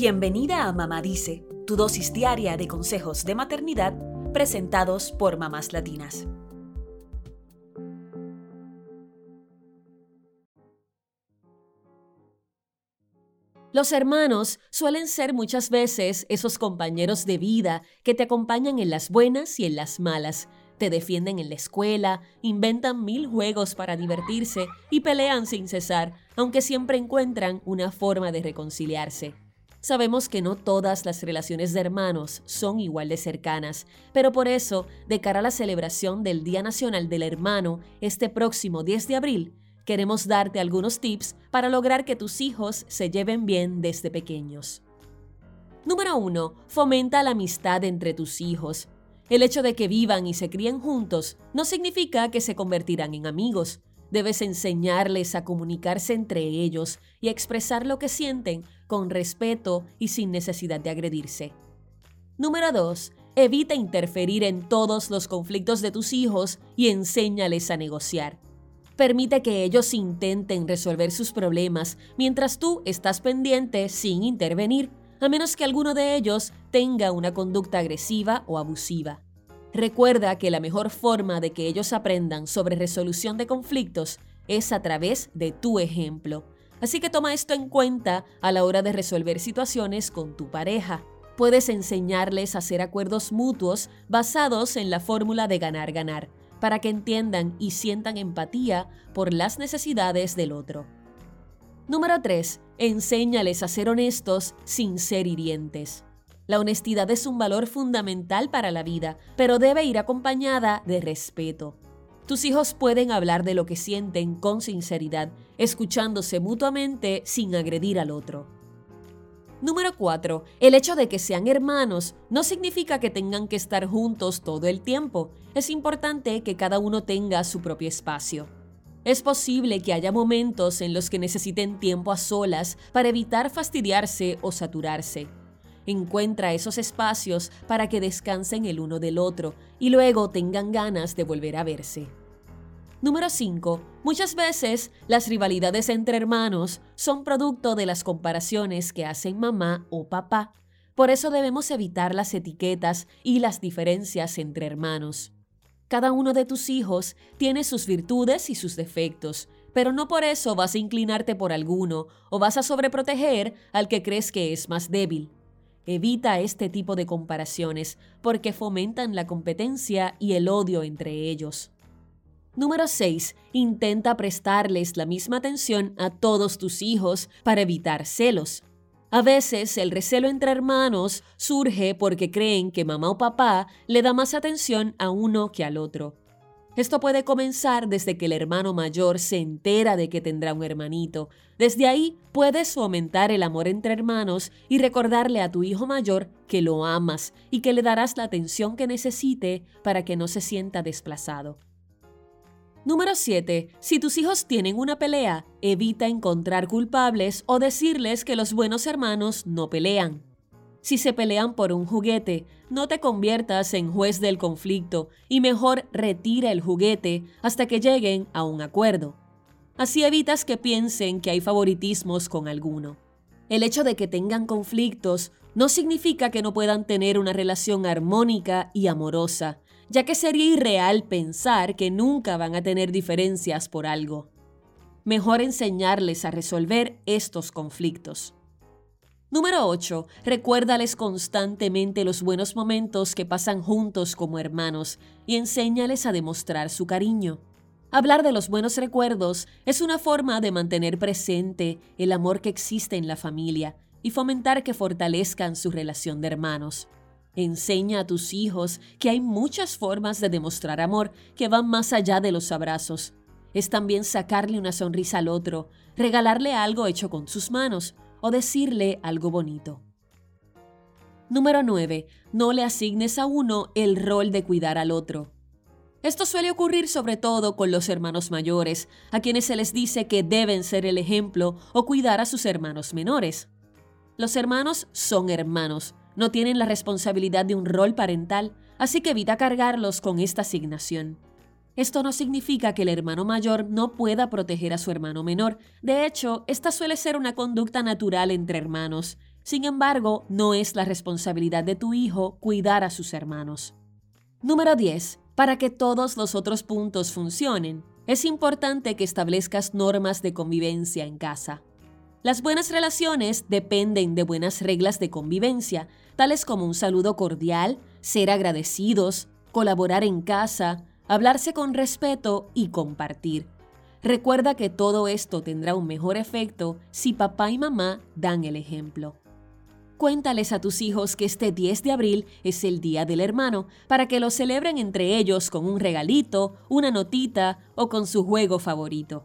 Bienvenida a Mamá Dice, tu dosis diaria de consejos de maternidad presentados por mamás latinas. Los hermanos suelen ser muchas veces esos compañeros de vida que te acompañan en las buenas y en las malas, te defienden en la escuela, inventan mil juegos para divertirse y pelean sin cesar, aunque siempre encuentran una forma de reconciliarse. Sabemos que no todas las relaciones de hermanos son igual de cercanas, pero por eso, de cara a la celebración del Día Nacional del Hermano este próximo 10 de abril, queremos darte algunos tips para lograr que tus hijos se lleven bien desde pequeños. Número 1. Fomenta la amistad entre tus hijos. El hecho de que vivan y se críen juntos no significa que se convertirán en amigos. Debes enseñarles a comunicarse entre ellos y expresar lo que sienten con respeto y sin necesidad de agredirse. Número 2. Evita interferir en todos los conflictos de tus hijos y enséñales a negociar. Permite que ellos intenten resolver sus problemas mientras tú estás pendiente sin intervenir a menos que alguno de ellos tenga una conducta agresiva o abusiva. Recuerda que la mejor forma de que ellos aprendan sobre resolución de conflictos es a través de tu ejemplo. Así que toma esto en cuenta a la hora de resolver situaciones con tu pareja. Puedes enseñarles a hacer acuerdos mutuos basados en la fórmula de ganar-ganar, para que entiendan y sientan empatía por las necesidades del otro. Número 3. Enséñales a ser honestos sin ser hirientes. La honestidad es un valor fundamental para la vida, pero debe ir acompañada de respeto. Tus hijos pueden hablar de lo que sienten con sinceridad, escuchándose mutuamente sin agredir al otro. Número 4. El hecho de que sean hermanos no significa que tengan que estar juntos todo el tiempo. Es importante que cada uno tenga su propio espacio. Es posible que haya momentos en los que necesiten tiempo a solas para evitar fastidiarse o saturarse. Encuentra esos espacios para que descansen el uno del otro y luego tengan ganas de volver a verse. Número 5. Muchas veces las rivalidades entre hermanos son producto de las comparaciones que hacen mamá o papá. Por eso debemos evitar las etiquetas y las diferencias entre hermanos. Cada uno de tus hijos tiene sus virtudes y sus defectos, pero no por eso vas a inclinarte por alguno o vas a sobreproteger al que crees que es más débil. Evita este tipo de comparaciones porque fomentan la competencia y el odio entre ellos. Número 6. Intenta prestarles la misma atención a todos tus hijos para evitar celos. A veces el recelo entre hermanos surge porque creen que mamá o papá le da más atención a uno que al otro. Esto puede comenzar desde que el hermano mayor se entera de que tendrá un hermanito. Desde ahí puedes fomentar el amor entre hermanos y recordarle a tu hijo mayor que lo amas y que le darás la atención que necesite para que no se sienta desplazado. Número 7. Si tus hijos tienen una pelea, evita encontrar culpables o decirles que los buenos hermanos no pelean. Si se pelean por un juguete, no te conviertas en juez del conflicto y mejor retira el juguete hasta que lleguen a un acuerdo. Así evitas que piensen que hay favoritismos con alguno. El hecho de que tengan conflictos no significa que no puedan tener una relación armónica y amorosa, ya que sería irreal pensar que nunca van a tener diferencias por algo. Mejor enseñarles a resolver estos conflictos. Número 8. Recuérdales constantemente los buenos momentos que pasan juntos como hermanos y enséñales a demostrar su cariño. Hablar de los buenos recuerdos es una forma de mantener presente el amor que existe en la familia y fomentar que fortalezcan su relación de hermanos. Enseña a tus hijos que hay muchas formas de demostrar amor que van más allá de los abrazos. Es también sacarle una sonrisa al otro, regalarle algo hecho con sus manos o decirle algo bonito. Número 9. No le asignes a uno el rol de cuidar al otro. Esto suele ocurrir sobre todo con los hermanos mayores, a quienes se les dice que deben ser el ejemplo o cuidar a sus hermanos menores. Los hermanos son hermanos, no tienen la responsabilidad de un rol parental, así que evita cargarlos con esta asignación. Esto no significa que el hermano mayor no pueda proteger a su hermano menor. De hecho, esta suele ser una conducta natural entre hermanos. Sin embargo, no es la responsabilidad de tu hijo cuidar a sus hermanos. Número 10. Para que todos los otros puntos funcionen, es importante que establezcas normas de convivencia en casa. Las buenas relaciones dependen de buenas reglas de convivencia, tales como un saludo cordial, ser agradecidos, colaborar en casa, hablarse con respeto y compartir. Recuerda que todo esto tendrá un mejor efecto si papá y mamá dan el ejemplo. Cuéntales a tus hijos que este 10 de abril es el Día del Hermano, para que lo celebren entre ellos con un regalito, una notita o con su juego favorito.